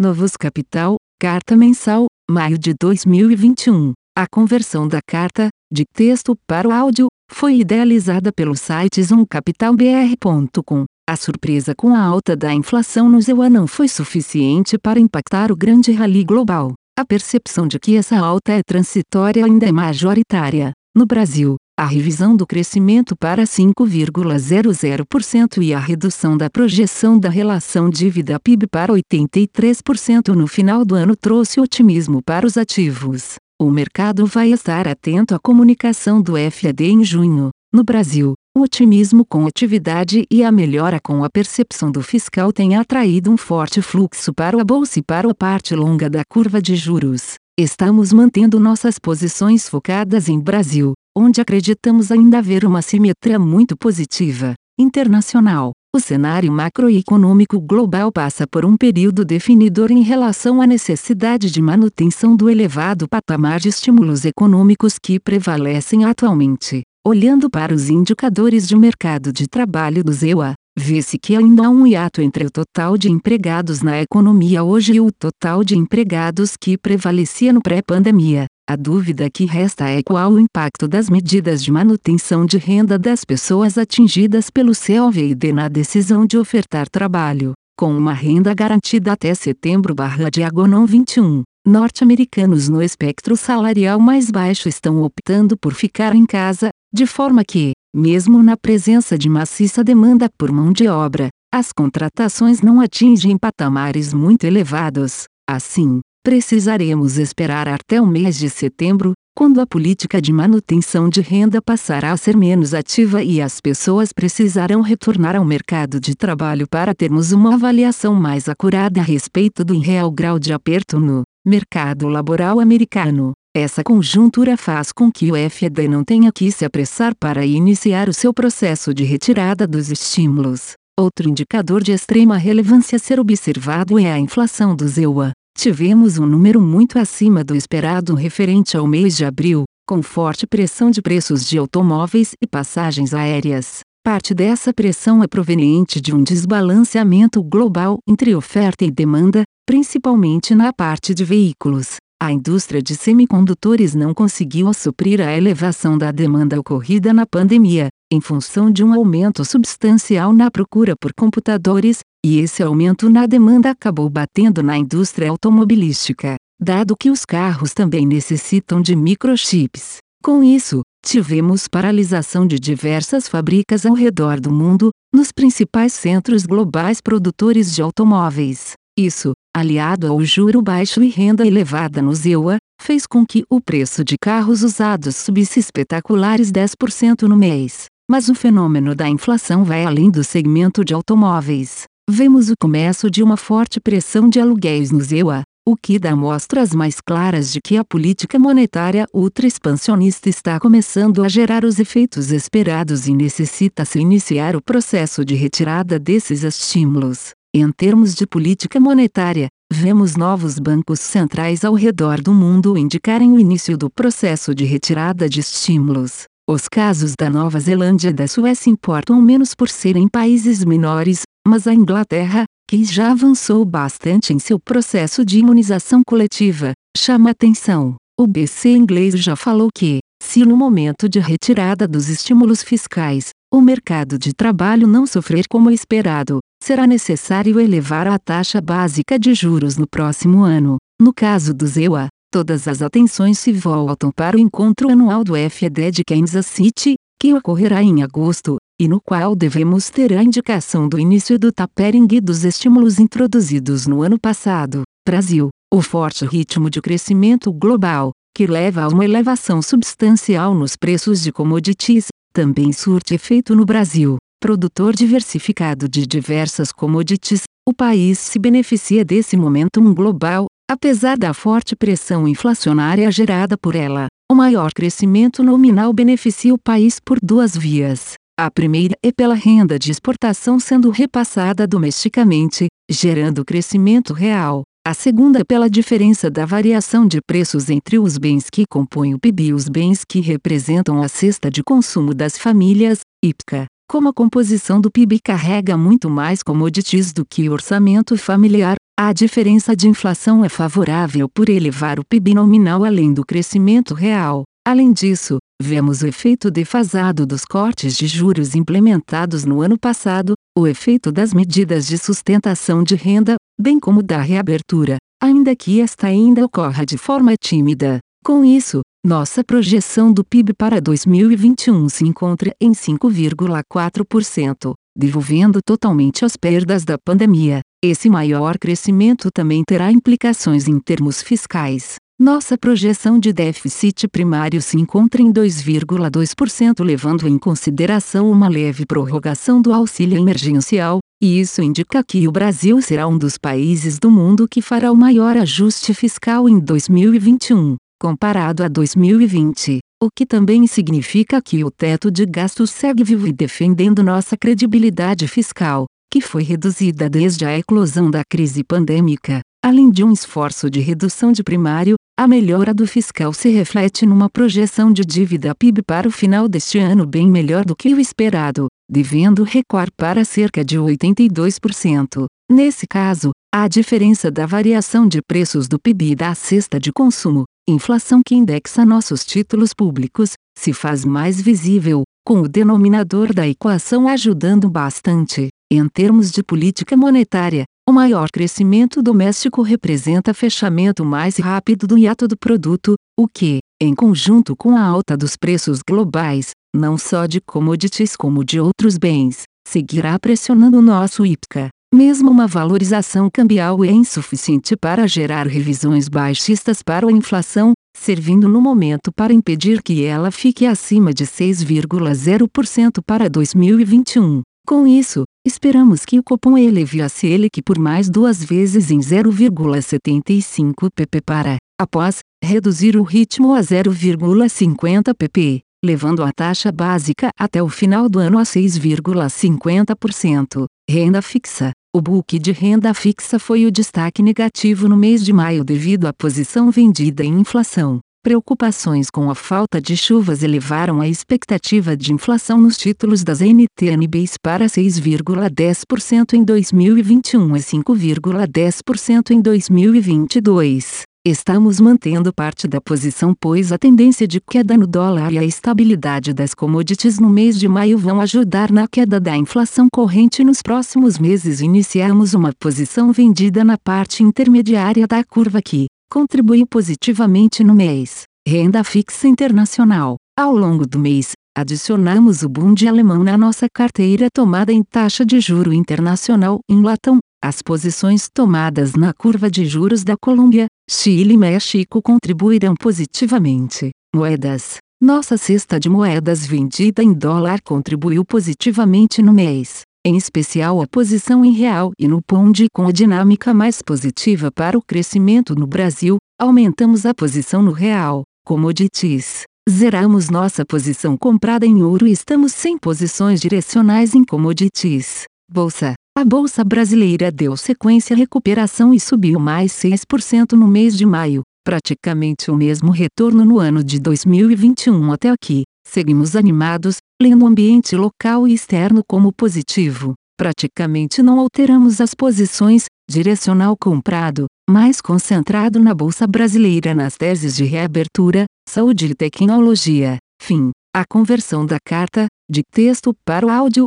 Novos Capital, Carta Mensal, maio de 2021. A conversão da carta, de texto para o áudio, foi idealizada pelo site zoomcapitalbr.com. A surpresa com a alta da inflação no ZEUA não foi suficiente para impactar o grande rally global. A percepção de que essa alta é transitória ainda é majoritária. No Brasil, a revisão do crescimento para 5,00% e a redução da projeção da relação dívida-PIB para 83% no final do ano trouxe otimismo para os ativos. O mercado vai estar atento à comunicação do FED em junho. No Brasil, o otimismo com atividade e a melhora com a percepção do fiscal têm atraído um forte fluxo para a bolsa e para a parte longa da curva de juros. Estamos mantendo nossas posições focadas em Brasil, onde acreditamos ainda haver uma simetria muito positiva. Internacional, o cenário macroeconômico global passa por um período definidor em relação à necessidade de manutenção do elevado patamar de estímulos econômicos que prevalecem atualmente. Olhando para os indicadores de mercado de trabalho do ZEUA, vê-se que ainda há um hiato entre o total de empregados na economia hoje e o total de empregados que prevalecia no pré-pandemia. A dúvida que resta é qual o impacto das medidas de manutenção de renda das pessoas atingidas pelo COVID na decisão de ofertar trabalho. Com uma renda garantida até setembro diagonal 21, norte-americanos no espectro salarial mais baixo estão optando por ficar em casa, de forma que, mesmo na presença de maciça demanda por mão de obra, as contratações não atingem patamares muito elevados. Assim, Precisaremos esperar até o mês de setembro, quando a política de manutenção de renda passará a ser menos ativa e as pessoas precisarão retornar ao mercado de trabalho para termos uma avaliação mais acurada a respeito do real grau de aperto no mercado laboral americano. Essa conjuntura faz com que o FED não tenha que se apressar para iniciar o seu processo de retirada dos estímulos. Outro indicador de extrema relevância a ser observado é a inflação do ZEUA. Tivemos um número muito acima do esperado referente ao mês de abril, com forte pressão de preços de automóveis e passagens aéreas. Parte dessa pressão é proveniente de um desbalanceamento global entre oferta e demanda, principalmente na parte de veículos. A indústria de semicondutores não conseguiu suprir a elevação da demanda ocorrida na pandemia, em função de um aumento substancial na procura por computadores, e esse aumento na demanda acabou batendo na indústria automobilística, dado que os carros também necessitam de microchips. Com isso, tivemos paralisação de diversas fábricas ao redor do mundo, nos principais centros globais produtores de automóveis. Isso, aliado ao juro baixo e renda elevada no ZEUA, fez com que o preço de carros usados subisse espetaculares 10% no mês. Mas o fenômeno da inflação vai além do segmento de automóveis vemos o começo de uma forte pressão de aluguéis no ZEUA, o que dá mostras mais claras de que a política monetária ultra-expansionista está começando a gerar os efeitos esperados e necessita-se iniciar o processo de retirada desses estímulos. Em termos de política monetária, vemos novos bancos centrais ao redor do mundo indicarem o início do processo de retirada de estímulos. Os casos da Nova Zelândia e da Suécia importam menos por serem países menores, mas a Inglaterra, que já avançou bastante em seu processo de imunização coletiva, chama atenção. O BC inglês já falou que, se no momento de retirada dos estímulos fiscais, o mercado de trabalho não sofrer como esperado, será necessário elevar a taxa básica de juros no próximo ano. No caso do ZEUA, todas as atenções se voltam para o encontro anual do FED de Kansas City, que ocorrerá em agosto, e no qual devemos ter a indicação do início do tapering dos estímulos introduzidos no ano passado. Brasil, o forte ritmo de crescimento global, que leva a uma elevação substancial nos preços de commodities, também surte efeito no Brasil. Produtor diversificado de diversas commodities, o país se beneficia desse momentum global, apesar da forte pressão inflacionária gerada por ela. O maior crescimento nominal beneficia o país por duas vias. A primeira é pela renda de exportação sendo repassada domesticamente, gerando crescimento real. A segunda é pela diferença da variação de preços entre os bens que compõem o PIB e os bens que representam a cesta de consumo das famílias, IPCA. Como a composição do PIB carrega muito mais commodities do que o orçamento familiar, a diferença de inflação é favorável por elevar o PIB nominal além do crescimento real. Além disso, vemos o efeito defasado dos cortes de juros implementados no ano passado, o efeito das medidas de sustentação de renda, bem como da reabertura, ainda que esta ainda ocorra de forma tímida. Com isso, nossa projeção do PIB para 2021 se encontra em 5,4%, devolvendo totalmente as perdas da pandemia. Esse maior crescimento também terá implicações em termos fiscais. Nossa projeção de déficit primário se encontra em 2,2%, levando em consideração uma leve prorrogação do auxílio emergencial, e isso indica que o Brasil será um dos países do mundo que fará o maior ajuste fiscal em 2021, comparado a 2020, o que também significa que o teto de gastos segue vivo e defendendo nossa credibilidade fiscal que foi reduzida desde a eclosão da crise pandêmica, além de um esforço de redução de primário, a melhora do fiscal se reflete numa projeção de dívida PIB para o final deste ano bem melhor do que o esperado, devendo recuar para cerca de 82%. Nesse caso, a diferença da variação de preços do PIB e da cesta de consumo, inflação que indexa nossos títulos públicos, se faz mais visível, com o denominador da equação ajudando bastante. Em termos de política monetária, o maior crescimento doméstico representa fechamento mais rápido do hiato do produto, o que, em conjunto com a alta dos preços globais, não só de commodities como de outros bens, seguirá pressionando nosso IPCA. Mesmo uma valorização cambial é insuficiente para gerar revisões baixistas para a inflação, servindo no momento para impedir que ela fique acima de 6,0% para 2021. Com isso, esperamos que o Copom eleve a Selic por mais duas vezes em 0,75 pp para, após, reduzir o ritmo a 0,50 pp, levando a taxa básica até o final do ano a 6,50%. Renda fixa. O book de renda fixa foi o destaque negativo no mês de maio devido à posição vendida em inflação. Preocupações com a falta de chuvas elevaram a expectativa de inflação nos títulos das NTNBs para 6,10% em 2021 e 5,10% em 2022. Estamos mantendo parte da posição pois a tendência de queda no dólar e a estabilidade das commodities no mês de maio vão ajudar na queda da inflação corrente nos próximos meses. Iniciamos uma posição vendida na parte intermediária da curva que, contribuiu positivamente no mês. Renda fixa internacional. Ao longo do mês, adicionamos o Bund alemão na nossa carteira tomada em taxa de juro internacional em latão. As posições tomadas na curva de juros da Colômbia, Chile e México contribuirão positivamente. Moedas. Nossa cesta de moedas vendida em dólar contribuiu positivamente no mês em especial a posição em real e no pound com a dinâmica mais positiva para o crescimento no Brasil, aumentamos a posição no real, commodities. Zeramos nossa posição comprada em ouro e estamos sem posições direcionais em commodities. Bolsa. A bolsa brasileira deu sequência à recuperação e subiu mais 6% no mês de maio, praticamente o mesmo retorno no ano de 2021 até aqui. Seguimos animados, lendo o ambiente local e externo como positivo. Praticamente não alteramos as posições, direcional comprado, mais concentrado na Bolsa Brasileira nas teses de reabertura, saúde e tecnologia. Fim. A conversão da carta, de texto para o áudio,